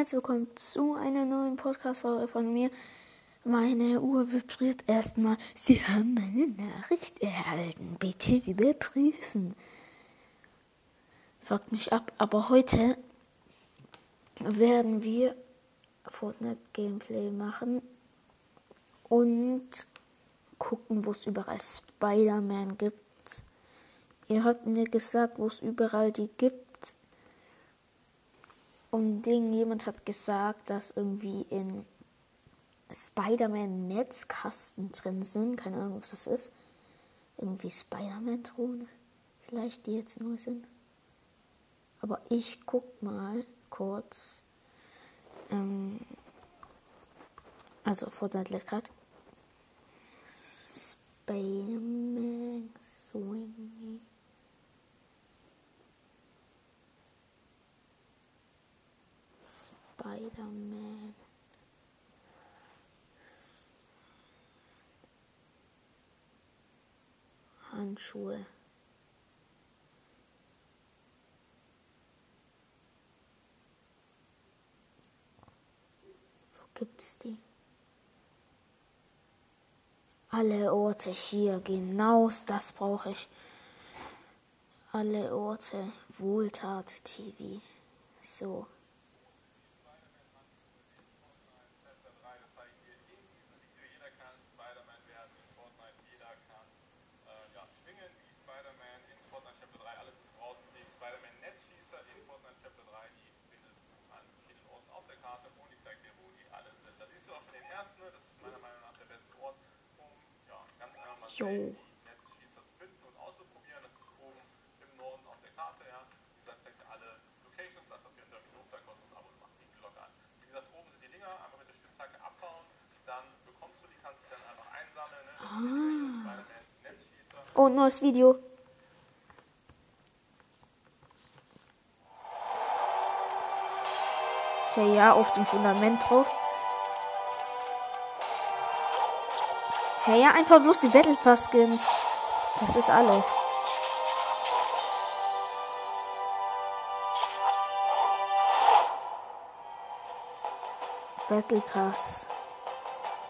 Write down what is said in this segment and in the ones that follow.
Herzlich willkommen zu einer neuen Podcast-Folge von mir. Meine Uhr vibriert erstmal. Sie haben meine Nachricht erhalten. Bitte überprüfen. Fuckt mich ab. Aber heute werden wir Fortnite Gameplay machen und gucken, wo es überall Spider-Man gibt. Ihr habt mir gesagt, wo es überall die gibt. Und Ding, jemand hat gesagt, dass irgendwie in Spider-Man Netzkasten drin sind. Keine Ahnung, was das ist. Irgendwie Spider-Man-Drohne. Vielleicht die jetzt neu sind. Aber ich guck mal kurz. Ähm, also Fortnite lädt gerade. Spider-Man Swing. Spider-Man. Handschuhe. Wo gibt's die? Alle Orte hier, genau das brauche ich. Alle Orte, Wohltat TV. So. Jo. Netzschießer zu finden und auszuprobieren. Das ist oben im Norden auf der Karte. Ja. Wie gesagt, zeigt ihr alle Locations. Lasst auf jeden Fall genug da kostenlos Abo machen. Die Glocke an. Wie gesagt, oben sind die Dinger. Einmal mit der Spitzhacke abbauen. Dann bekommst du die, kannst du dann einfach einsammeln. Ne? Ah. Das ist Netzschießer. Oh, neues Video. Okay, ja, auf dem Fundament drauf. Hey, ja, einfach bloß die Battle Pass Skins. Das ist alles. Battle Pass.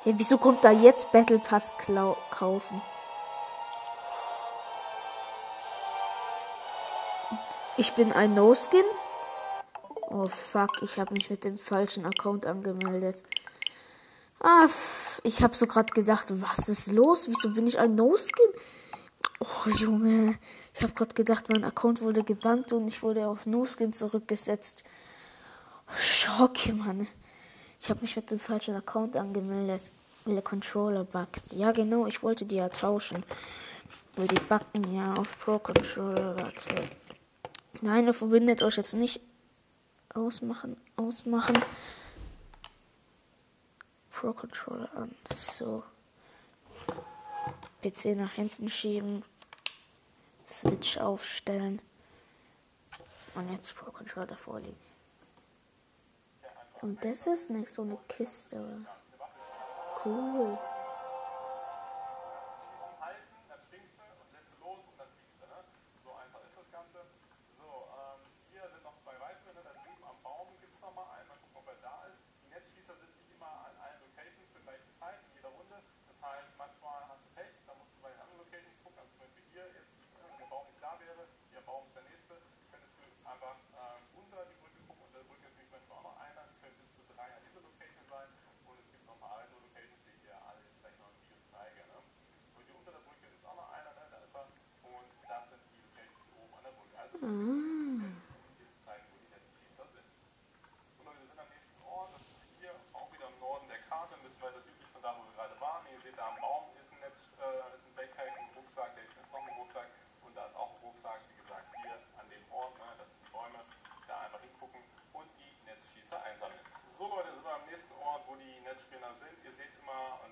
Hey, wieso kommt da jetzt Battle Pass kaufen? Ich bin ein No-Skin. Oh fuck, ich habe mich mit dem falschen Account angemeldet. Ah, ich habe so gerade gedacht, was ist los? Wieso bin ich ein No-Skin? Oh Junge, ich habe gerade gedacht, mein Account wurde gebannt und ich wurde auf No-Skin zurückgesetzt. Schocke, Mann. Ich habe mich mit dem falschen Account angemeldet, weil der Controller buggt. Ja, genau, ich wollte die ja tauschen. Weil die backen ja auf Pro Controller. Warte. Nein, ihr verbindet euch jetzt nicht. Ausmachen, ausmachen. Pro Controller an. So. PC nach hinten schieben. Switch aufstellen. Und jetzt Pro Controller davor liegen. Und das ist nicht so eine Kiste? Cool.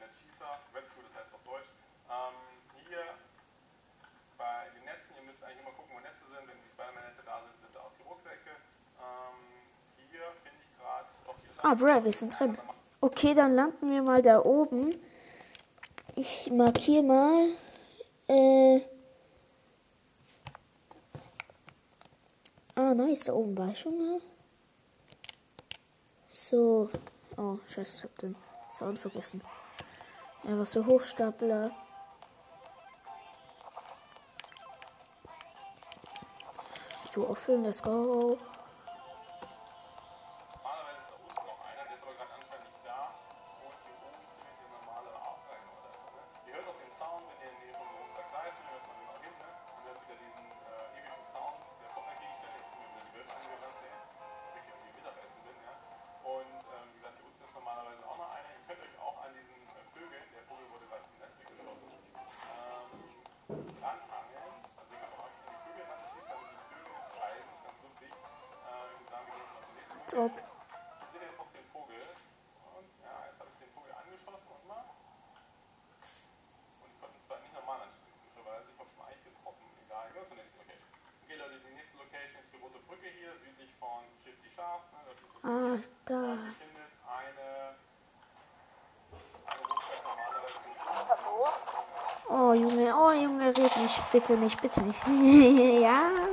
Netzschießer, Webshoe, das heißt auf Deutsch. Ähm, hier bei müsst eigentlich immer gucken, wo Netze sind. Wenn die Spider-Man-Netze da sind, sind da auch die Rucksäcke. Ähm, hier finde ich gerade, Ah, bro, wir sind drin. Okay, dann landen wir mal da oben. Ich markiere mal. Äh. Ah, nice, da oben war ich schon mal. So. Oh, scheiße, ich hab den Sound vergessen. Ja, was für Hochstapler. to erfüllen. Let's go. Ist das Ah, da. Oh, Junge, oh, Junge, red nicht. Bitte nicht, bitte nicht. ja.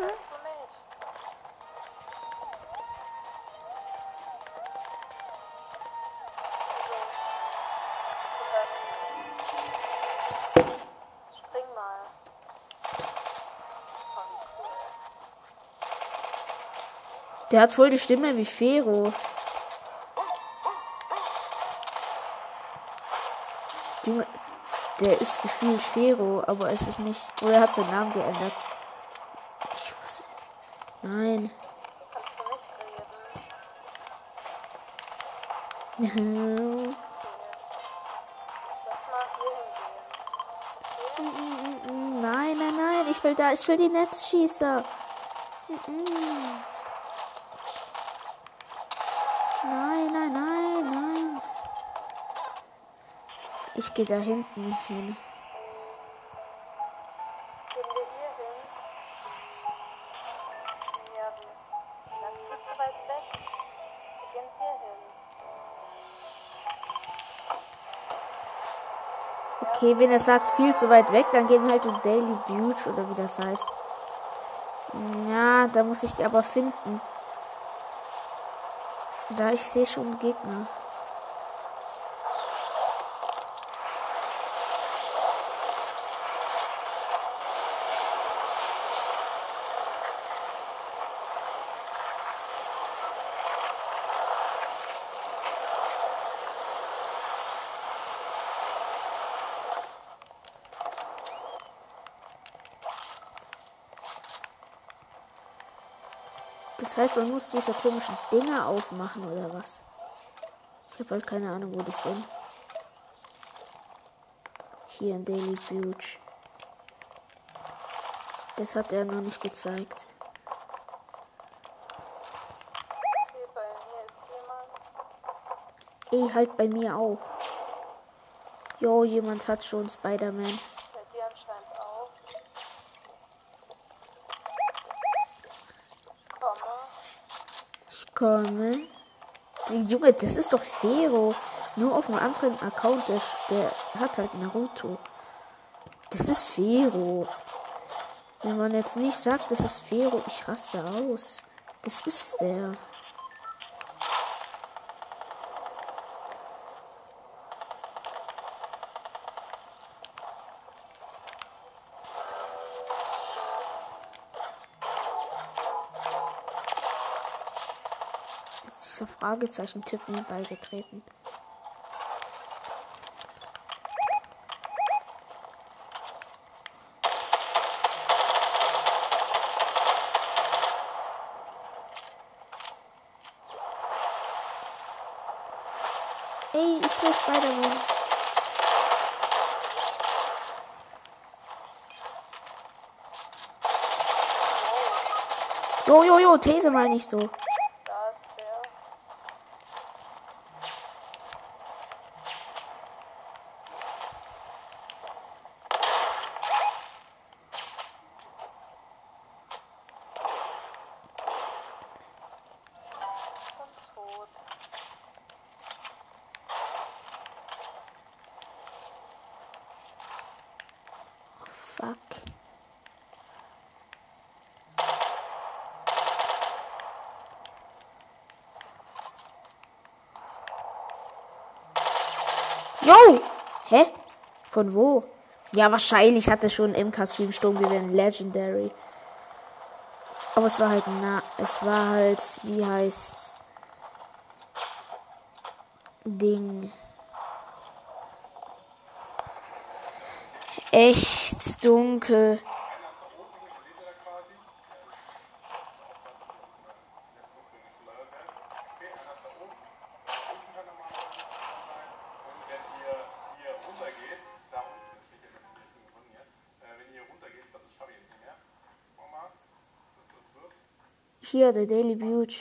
Der hat voll die Stimme wie Fero. Junge, der ist gefühlt Fero, aber es ist nicht. Oder er hat seinen Namen geändert. Nein. Nein, nein, nein. Ich will da. Ich will die Netzschießer. Nein, nein, nein, nein. Ich gehe da hinten hin. Okay, wenn er sagt viel zu weit weg, dann gehen wir halt in Daily Butte oder wie das heißt. Ja, da muss ich die aber finden. Da ich sehe schon Gegner. Das heißt, man muss diese komischen Dinger aufmachen oder was? Ich habe halt keine Ahnung, wo die sind. Hier in Daily Butte. Das hat er noch nicht gezeigt. Ey, halt bei mir auch. Jo, jemand hat schon Spider-Man. Bei dir anscheinend auch. Komme. Ich komme. Die Junge, das ist doch Fero. Nur auf einem anderen Account, der, der hat halt Naruto. Das ist Fero. Wenn man jetzt nicht sagt, das ist Fero, ich raste aus. Das ist der. Jetzt ist dieser Fragezeichen-Typ mir beigetreten. Ey, ich will Spider-Man. Jo, jo, jo, These mal nicht so. Da ist der. Und tot. Fuck. Yo! Hä? Von wo? Ja, wahrscheinlich hatte schon MK7 Sturmgewehr Legendary. Aber es war halt na, es war halt, wie heißt's? Ding. Echt dunkel. Hier, der Daily Butte.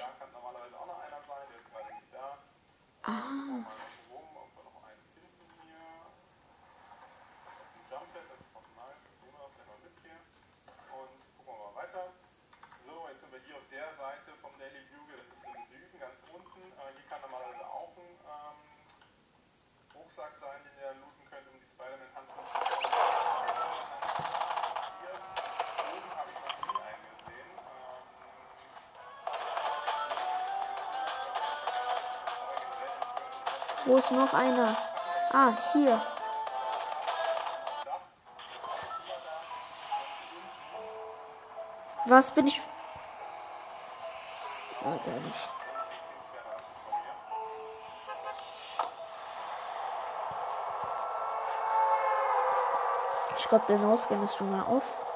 Ist noch einer? Ah, hier. Was bin ich? Da nicht. Ich glaube, der Ausgang ist schon mal auf.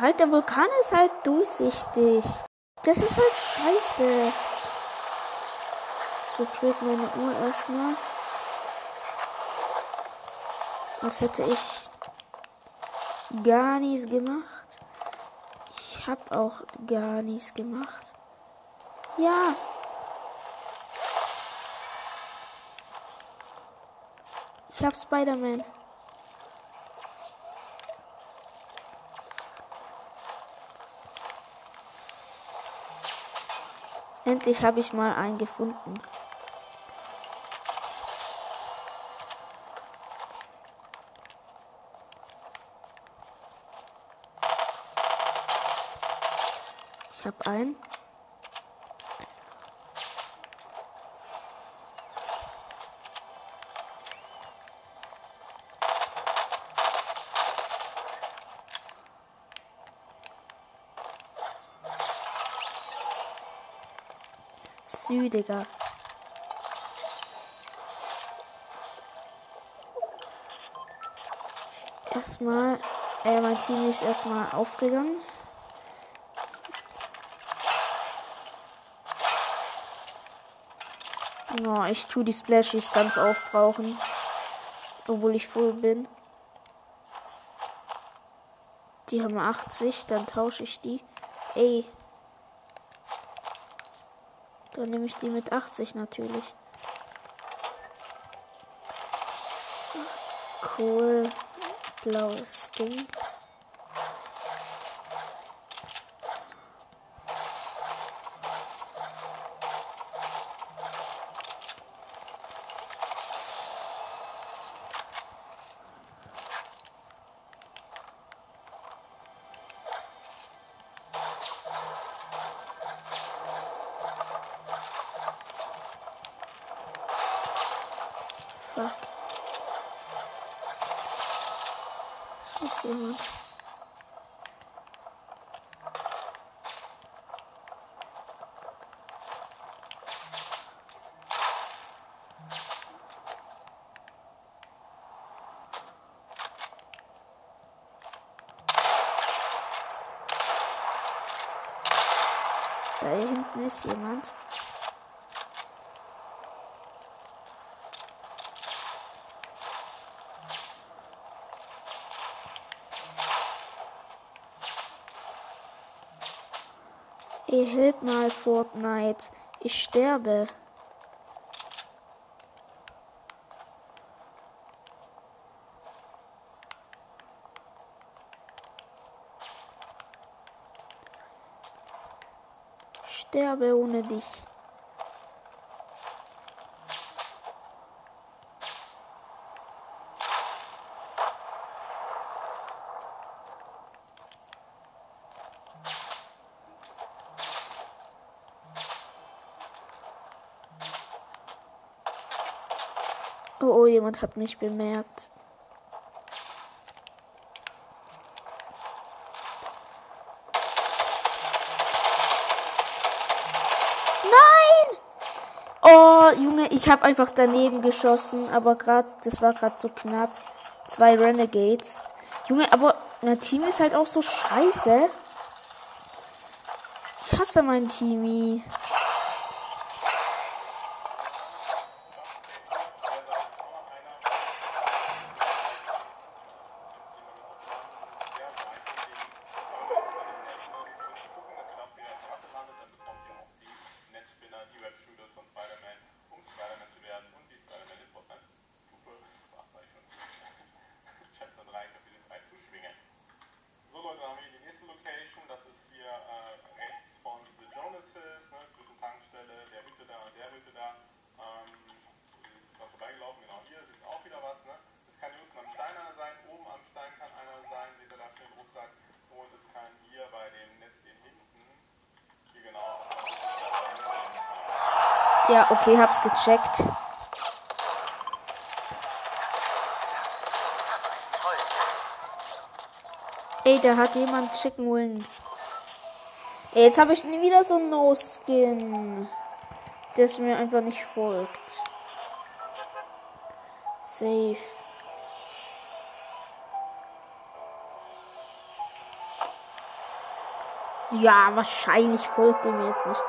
Halt, der Vulkan ist halt durchsichtig. Das ist halt scheiße. Jetzt vibriert meine Uhr erstmal. Als hätte ich gar nichts gemacht. Ich habe auch gar nichts gemacht. Ja. Ich hab Spider-Man. Endlich habe ich mal einen gefunden. Ich habe einen. Südiger. Erstmal, äh, mein Team ist erstmal aufgegangen. Oh, ich tue die Splashies ganz aufbrauchen. Obwohl ich voll bin. Die haben 80, dann tausche ich die. Ey. Dann nehme ich die mit 80 natürlich. Cool. Blaues Ding. Fuck. Hier ist jemand. Da hinten ist jemand. Ey, hilf mal, Fortnite. Ich sterbe. sterbe ohne dich. Oh, oh, jemand hat mich bemerkt. Ich habe einfach daneben geschossen, aber gerade, das war gerade so knapp. Zwei Renegades. Junge, aber mein Team ist halt auch so scheiße. Ich hasse mein Teamie. Ja, okay, hab's gecheckt. Ey, da hat jemand Chicken Wing. Ey, jetzt habe ich nie wieder so ein No-Skin. Das mir einfach nicht folgt. Safe. Ja, wahrscheinlich folgt er mir jetzt nicht.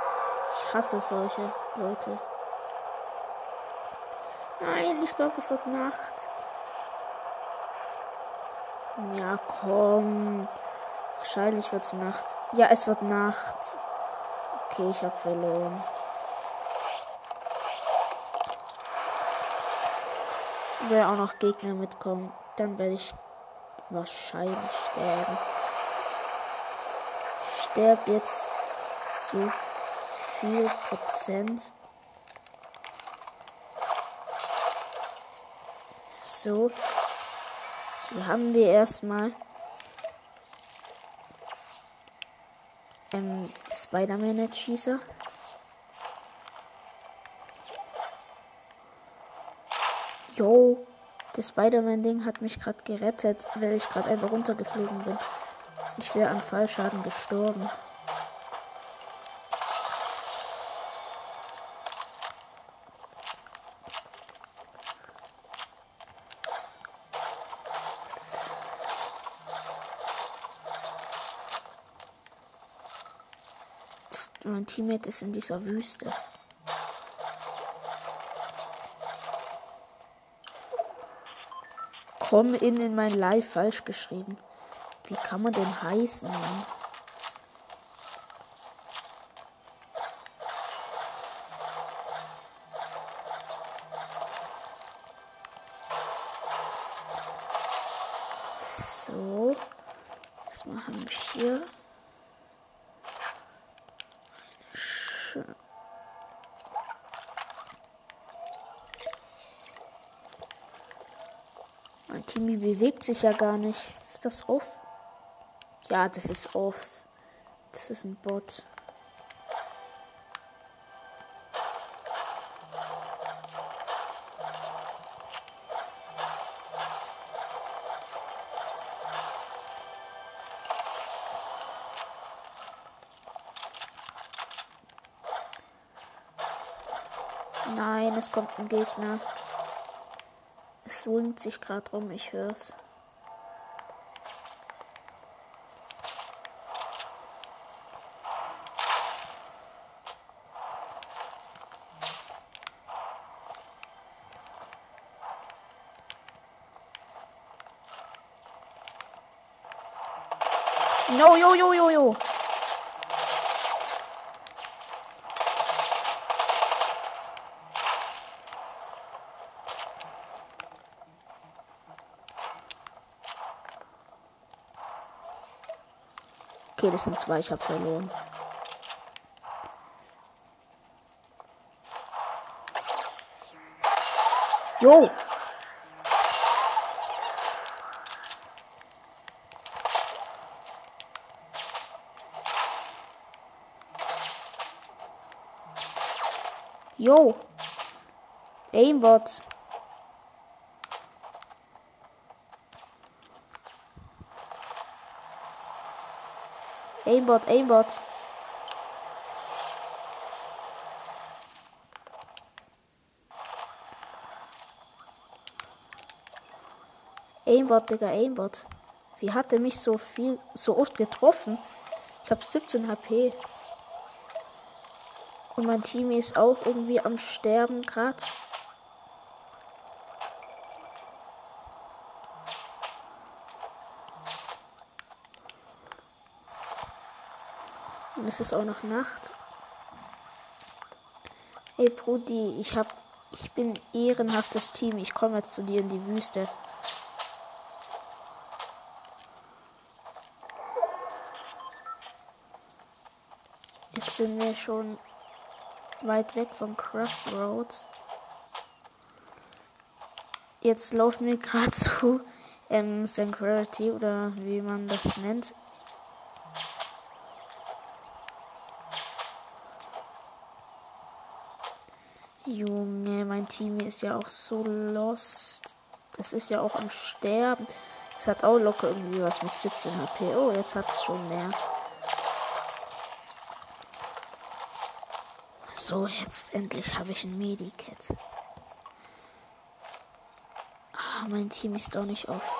Ich hasse solche Leute. Nein, ich glaube, es wird Nacht. Ja, komm. Wahrscheinlich wird es Nacht. Ja, es wird Nacht. Okay, ich habe verloren. Wenn auch noch Gegner mitkommen, dann werde ich wahrscheinlich sterben. Ich sterbe jetzt zu viel Prozent. So. Hier haben wir erstmal ähm, Spider-Man-Schießer. Jo, das Spider-Man-Ding hat mich gerade gerettet, weil ich gerade einfach runtergeflogen bin. Ich wäre an Fallschaden gestorben. Das- Mein Teammate ist in dieser Wüste. Komm in in mein Live falsch geschrieben. Wie kann man denn heißen? Mann? So. Erstmal haben wir hier. Timmy bewegt sich ja gar nicht. Ist das off? Ja, das ist off. Das ist ein Bot. Nein, es kommt ein Gegner. Es swingt sich gerade rum, ich hör's. No, yo, yo, yo, yo. Okay, das sind zwei, ich habe verloren. Jo! Jo! Aimbot. Aimbot, Aimbot. Aimbot, Digga, Aimbot. Wie hat er mich so viel, so oft getroffen? Ich habe 17 HP. Und mein Team ist auch irgendwie am Sterben gerade. Es ist auch noch Nacht. Ey Brudi, ich hab. Ich bin ehrenhaftes Team. Ich komme jetzt zu dir in die Wüste. Jetzt sind wir schon weit weg von Crossroads. Jetzt laufen wir gerade zu ähm, Sanctuary oder wie man das nennt. Mein Team ist ja auch so lost. Das ist ja auch am Sterben. Es hat auch locker irgendwie was mit 17 HP. Oh, jetzt hat es schon mehr. So, jetzt endlich habe ich ein Medikit. Ah, mein Team ist doch nicht auf.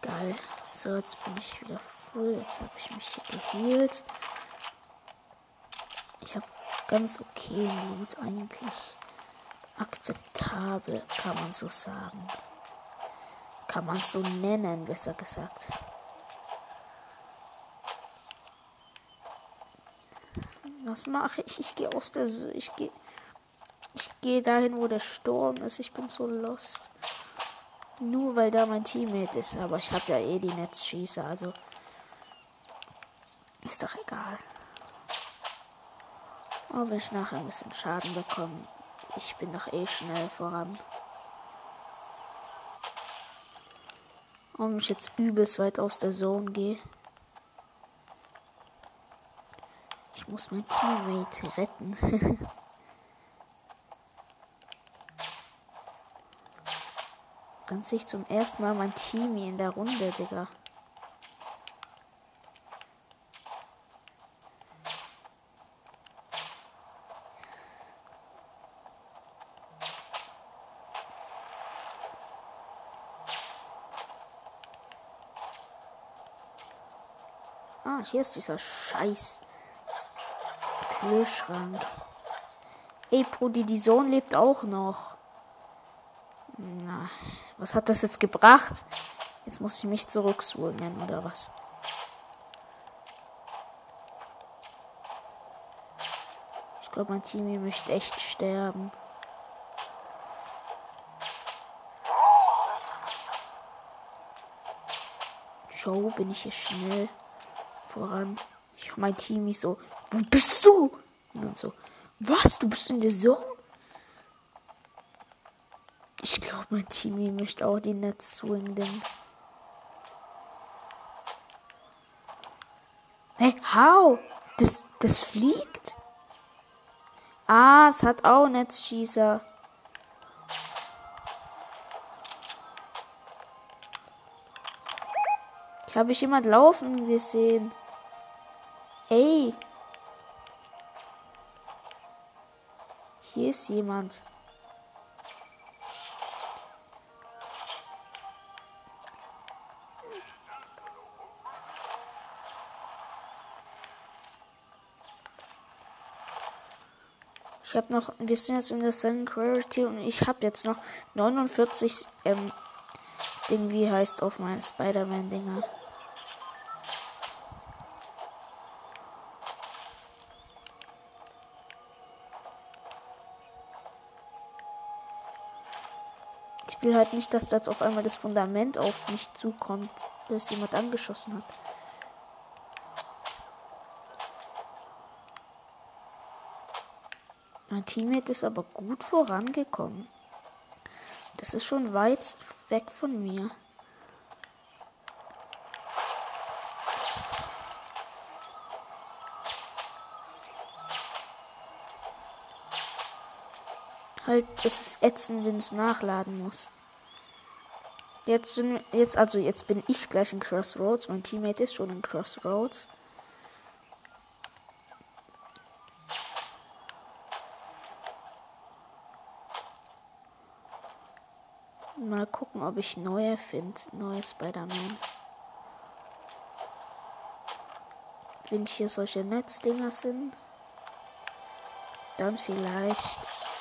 Geil. So, jetzt bin ich wieder voll. Jetzt habe ich mich hier geheilt. Ganz okay Loot eigentlich. Akzeptabel, kann man so sagen. Kann man so nennen, besser gesagt. Was mache ich? Ich gehe aus der. S- Ich gehe. Ich gehe dahin, wo der Sturm ist. Ich bin so lost. Nur weil da mein Teammate ist. Aber ich habe ja eh die Netzschießer, also. Ist doch egal. Ob ich nachher ein bisschen Schaden bekomme. Ich bin doch eh schnell voran. Und ich jetzt übelst weit aus der Zone gehe. Ich muss mein Teammate retten. Sehe ich zum ersten Mal mein Teamie in der Runde, Digga. Ah, hier ist dieser Scheiß Kühlschrank. Ey, Brudi, die Sohn lebt auch noch. Na, was hat das jetzt gebracht? Jetzt muss ich mich zurückswingen, oder was? Ich glaube, mein Team möchte echt sterben. Joe, bin ich hier schnell voran. Ich, mein Team ist so, wo bist du? Und so, was? Du bist in der Zone? Ich glaube, mein Team möchte auch die Netz swing denn. Hey, how? Das, das fliegt? Ah, es hat auch Netzschießer. Ich habe ich jemand laufen gesehen. Ey. Hier ist jemand. Ich habe noch, wir sind jetzt in der Singularity und ich habe jetzt noch 49 ähm, Ding, wie heißt auf meinen Spider-Man-Dinger. Will halt nicht, dass da jetzt auf einmal das Fundament auf mich zukommt, dass jemand angeschossen hat. Mein Teammate ist aber gut vorangekommen. Das ist schon weit weg von mir. Halt, es ist ätzend, wenn es nachladen muss. Jetzt sind jetzt also jetzt bin ich gleich in Crossroads. Mein Teammate ist schon in Crossroads. Mal gucken, ob ich neue finde. Neue Spider-Man. Wenn hier solche Netzdinger sind, dann vielleicht.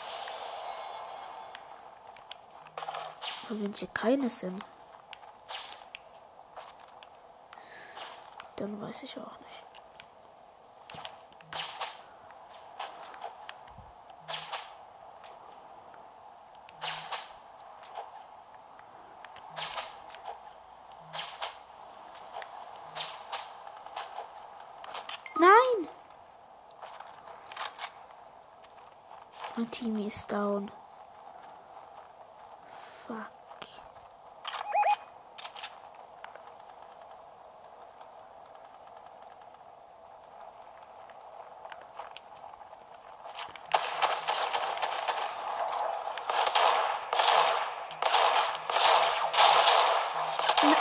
Wenn hier keine sind, dann weiß ich auch nicht. Nein! Mein Team ist down. Fuck.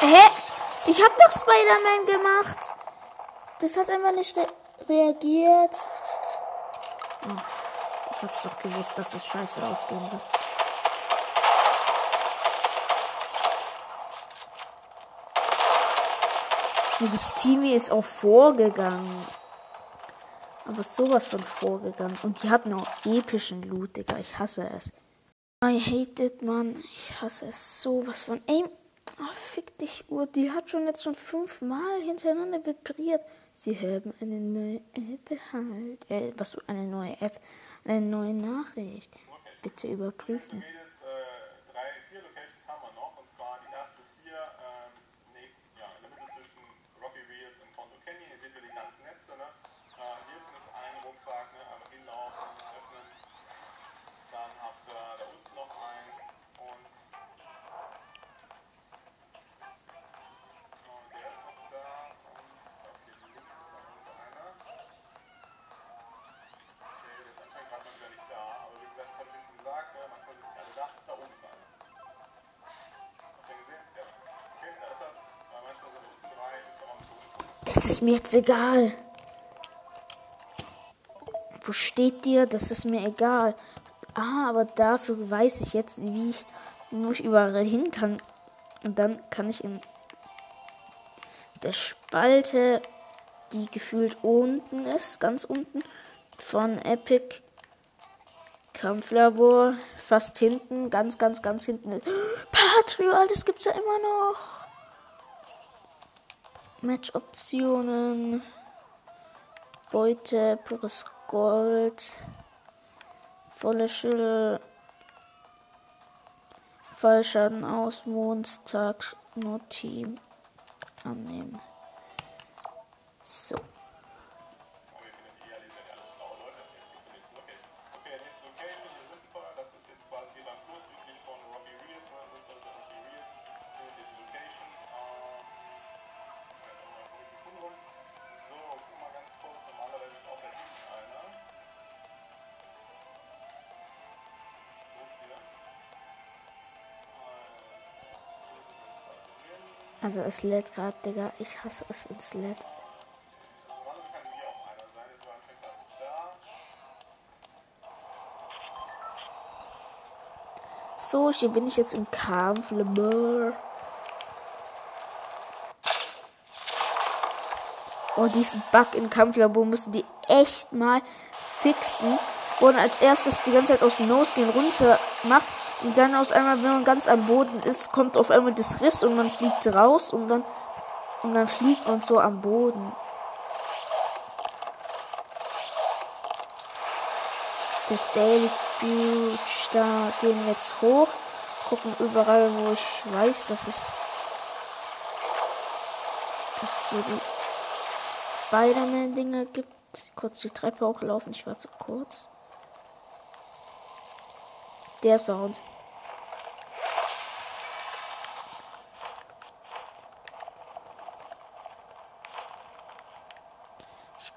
Hä? Ich hab doch Spider-Man gemacht. Das hat einfach nicht re reagiert. Ich hab's doch gewusst, dass es scheiße ausgehen wird. Das Team ist auch vorgegangen. Aber sowas von vorgegangen. Und die hatten auch epischen Loot, Digga. Ich hasse es. I hate it, Mann. Ich hasse es sowas von. Ey, Uhr. Die hat schon jetzt schon fünfmal hintereinander vibriert. Sie haben eine neue App halt. Äh, was du, eine neue App. Eine neue Nachricht. Bitte überprüfen. Mädels, äh, drei, vier Locations haben wir noch. Das ist mir jetzt egal. Wo steht dir? Das ist mir egal. Ah, aber dafür weiß ich jetzt, wie ich, wo ich überall hin kann. Und dann kann ich in der Spalte, die gefühlt unten ist, ganz unten, von Epic Kampflabor, fast hinten, ganz, ganz, ganz hinten. Patriot, das gibt's ja immer noch. Match-Optionen. Beute, pures Gold. Volle Schülle. Fallschaden aus, Mondtag, nur Team. Annehmen. Also, es lädt gerade, Digga. Ich hasse es, wenn es lädt. So, hier bin ich jetzt im Kampf. Lemur. Oh, diesen Bug im Kampflabor müssen die echt mal fixen. Man als erstes die ganze Zeit aus dem Nose runter macht. Und dann aus einmal, wenn man ganz am Boden ist, kommt auf einmal das Riss und man fliegt raus und dann, und dann fliegt man so am Boden. Der Daily Beach, da gehen wir jetzt hoch. Gucken überall, wo ich weiß, dass es. dass so die Spider-Man-Dinger gibt. Kurz die Treppe hochlaufen, ich war zu kurz. Der Sound.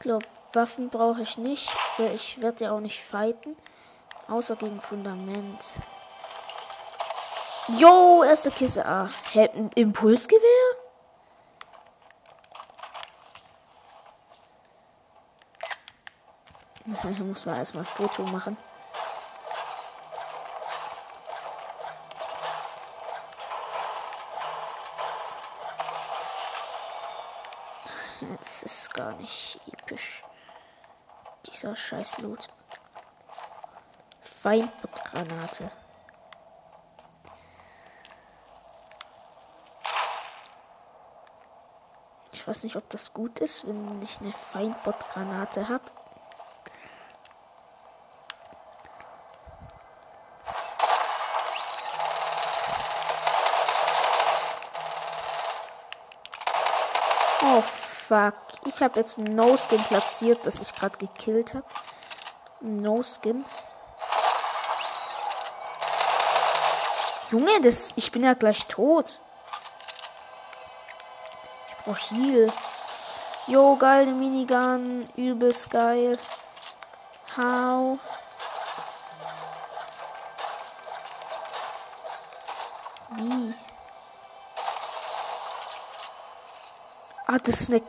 Glaube, Waffen brauche ich nicht, weil ich werde ja auch nicht fighten. Außer gegen Fundament. Jo, erste Kiste. Ah, hä, ein Impulsgewehr? Muss man erstmal ein Foto machen. Das ist gar nicht. Dieser scheiß Loot. Feindbotgranate. Ich weiß nicht, ob das gut ist, wenn ich eine Feindbotgranate habe. Oh fuck. Ich habe jetzt ein No-Skin platziert, das ich gerade gekillt habe. No-Skin. Junge, das, ich bin ja gleich tot. Ich brauch Heal. Jo, geile Minigun. Übelst geil. How? Wie? Ah, das ist eine.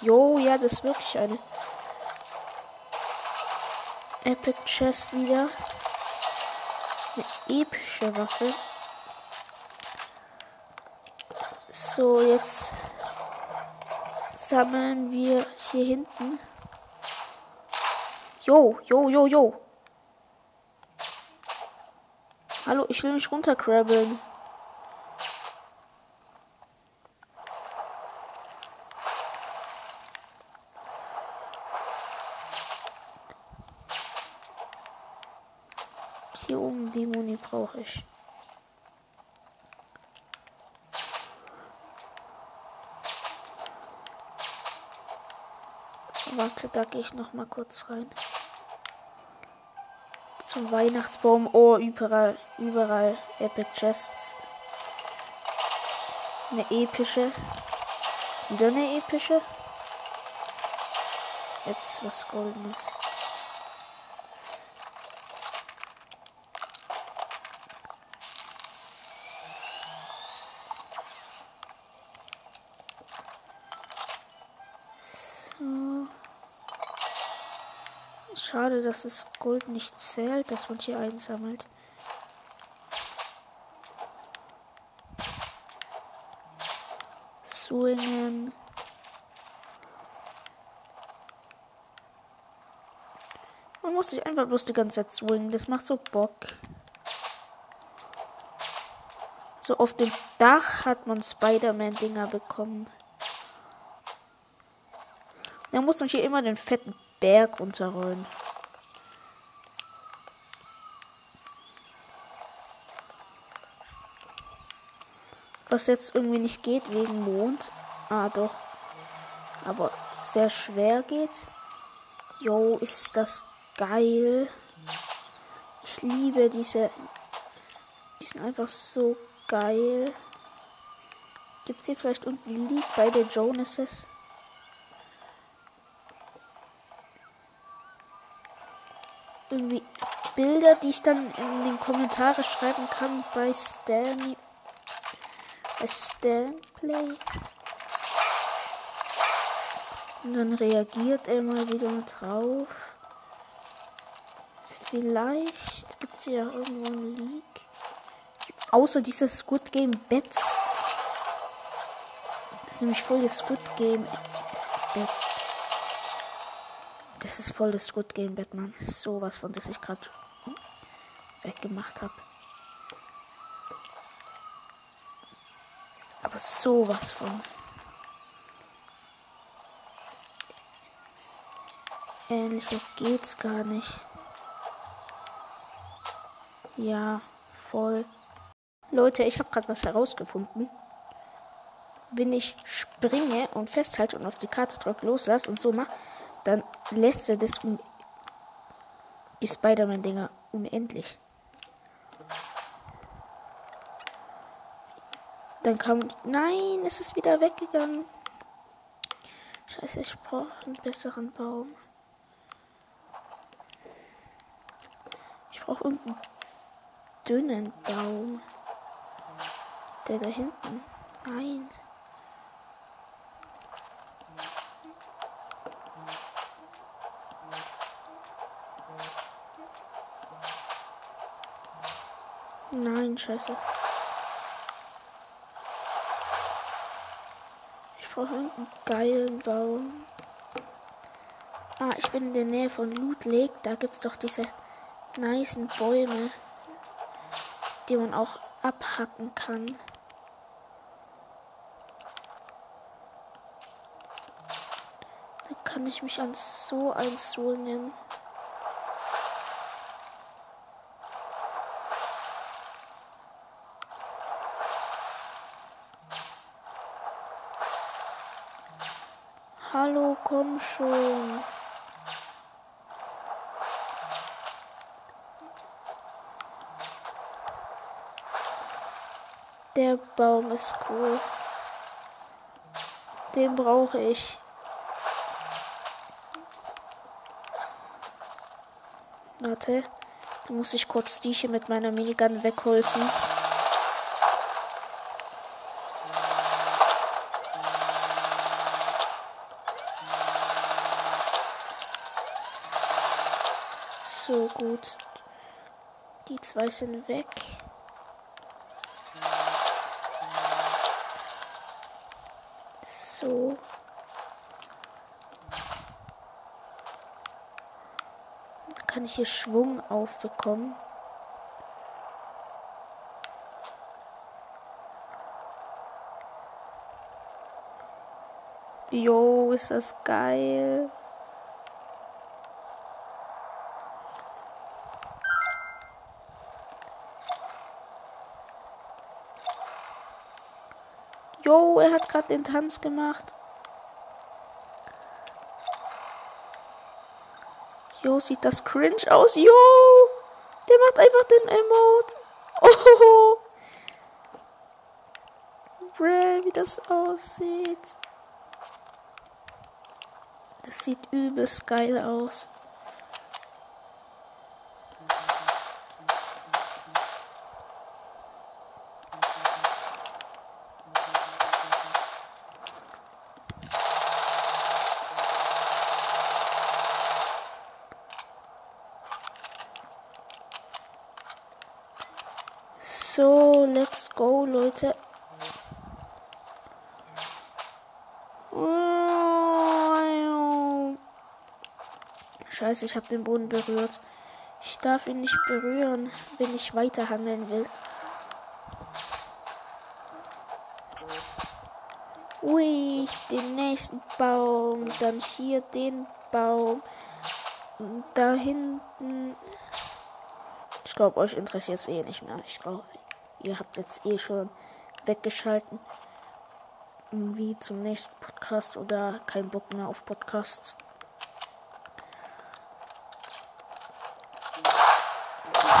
Jo, ja, das ist wirklich eine. Epic Chest wieder. Eine epische Waffe. So, jetzt sammeln wir hier hinten. Jo, jo, jo, jo. Hallo, ich will mich runterkrabbeln. Hier oben die Muni brauche ich. Warte, da gehe ich noch mal kurz rein. Zum Weihnachtsbaum. Oh, überall, überall Epic Chests. Eine epische. Wieder eine epische. Jetzt was Goldenes. So. Schade, dass das Gold nicht zählt, dass man hier einsammelt. Swingen. Man muss sich einfach bloß die ganze Zeit swingen. Das macht so Bock. So auf dem Dach hat man Spider-Man-Dinger bekommen. Da muss man hier immer den fetten Berg runterrollen. Was jetzt irgendwie nicht geht wegen Mond. Ah, doch. Aber sehr schwer geht. Jo, ist das geil. Ich liebe diese. Die sind einfach so geil. Gibt es hier vielleicht irgendein Lied bei der Jonases? irgendwie Bilder, die ich dann in den Kommentare schreiben kann bei Stan bei Stanplay. Und dann reagiert er mal wieder drauf. Vielleicht gibt es ja irgendwo ein Leak. Außer dieses Squid Game Bets. Das ist nämlich voll das Squid Game Bett. Das ist voll das Squid Game Batman. Sowas von, das ich gerade weggemacht habe. Aber sowas von. Ähnlicher geht's gar nicht. Ja, voll. Leute, ich habe gerade was herausgefunden. Wenn ich springe und festhalte und auf die Karte drücke, loslasse und so mache, dann lässt er das um die Spider-Man-Dinger unendlich. Dann kam. Nein, es ist wieder weggegangen. Scheiße, ich brauche einen besseren Baum. Ich brauche irgendeinen dünnen Baum. Der da hinten. Nein. Nein, scheiße. Brauche einen geilen Baum. Ah, ich bin in der Nähe von Lake. Da gibt es doch diese nicen Bäume, die man auch abhacken kann. Da kann ich mich an so ein swingen. Hallo, komm schon. Der Baum ist cool. Den brauche ich. Warte. Muss ich kurz die hier mit meiner Minigun wegholzen. Gut. Die zwei sind weg. So. Kann ich hier Schwung aufbekommen. Jo, ist das geil. Jo, er hat gerade den Tanz gemacht. Jo, sieht das cringe aus. Jo, der macht einfach den Emote. Oh, Bruh, wie das aussieht. Das sieht übelst geil aus. So, let's go, Leute. Scheiße, ich habe den Boden berührt. Ich darf ihn nicht berühren, wenn ich weiter handeln will. Ui, den nächsten Baum, dann hier den Baum. Da hinten. Ich glaube, euch interessiert es eh nicht mehr. Ich glaube, ihr habt jetzt eh schon weggeschalten. Wie zum nächsten Podcast oder kein Bock mehr auf Podcasts.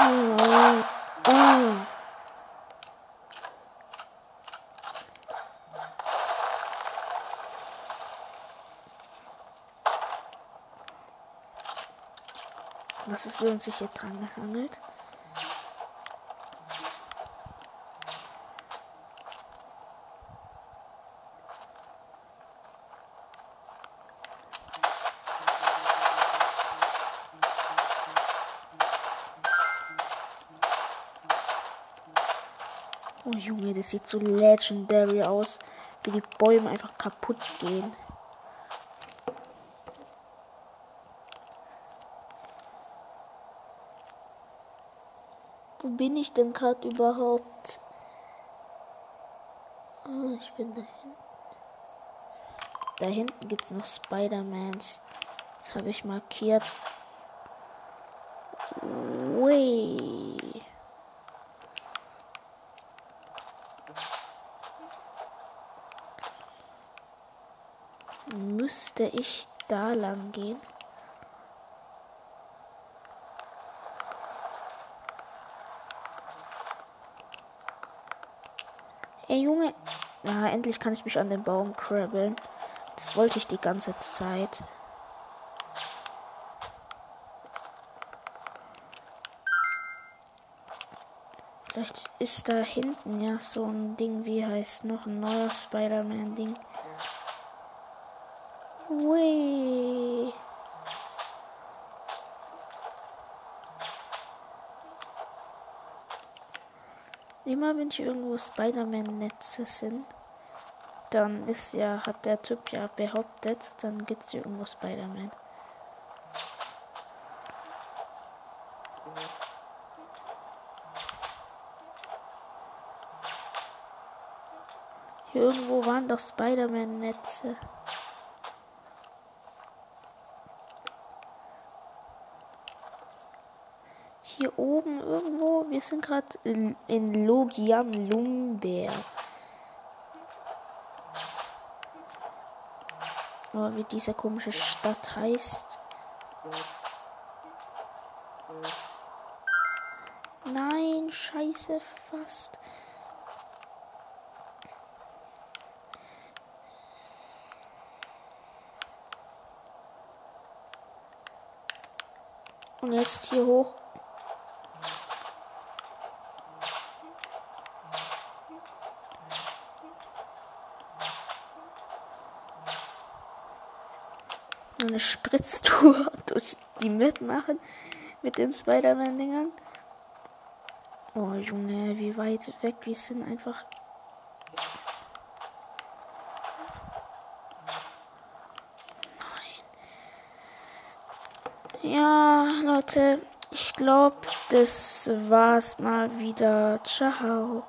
Oh, oh. Was ist, wenn uns sich hier dran gehangelt? Oh Junge, das sieht so legendary aus, wie die Bäume einfach kaputt gehen. Wo bin ich denn gerade überhaupt? Oh, ich bin da hinten. Da hinten gibt es noch Spider-Mans. Das habe ich markiert. Ui. Müsste ich da lang gehen? Ey Junge. Ja, endlich kann ich mich an den Baum krabbeln. Das wollte ich die ganze Zeit. Vielleicht ist da hinten ja so ein Ding, wie heißt noch ein neuer Spider-Man-Ding. Wee. Immer wenn hier irgendwo Spider-Man-Netze sind, dann ist ja, hat der Typ ja behauptet, dann gibt es irgendwo Spider-Man. Hier irgendwo waren doch Spider-Man-Netze. Hier oben irgendwo, wir sind gerade in, in Logian Lumber. Aber wie diese komische Stadt heißt. Nein, scheiße, fast. Und jetzt hier hoch. Eine Spritztour durch die Map machen mit den Spider-Man-Dingern. Oh Junge, wie weit weg wir sind einfach. Nein. Ja, Leute, ich glaube, das war's mal wieder. Ciao.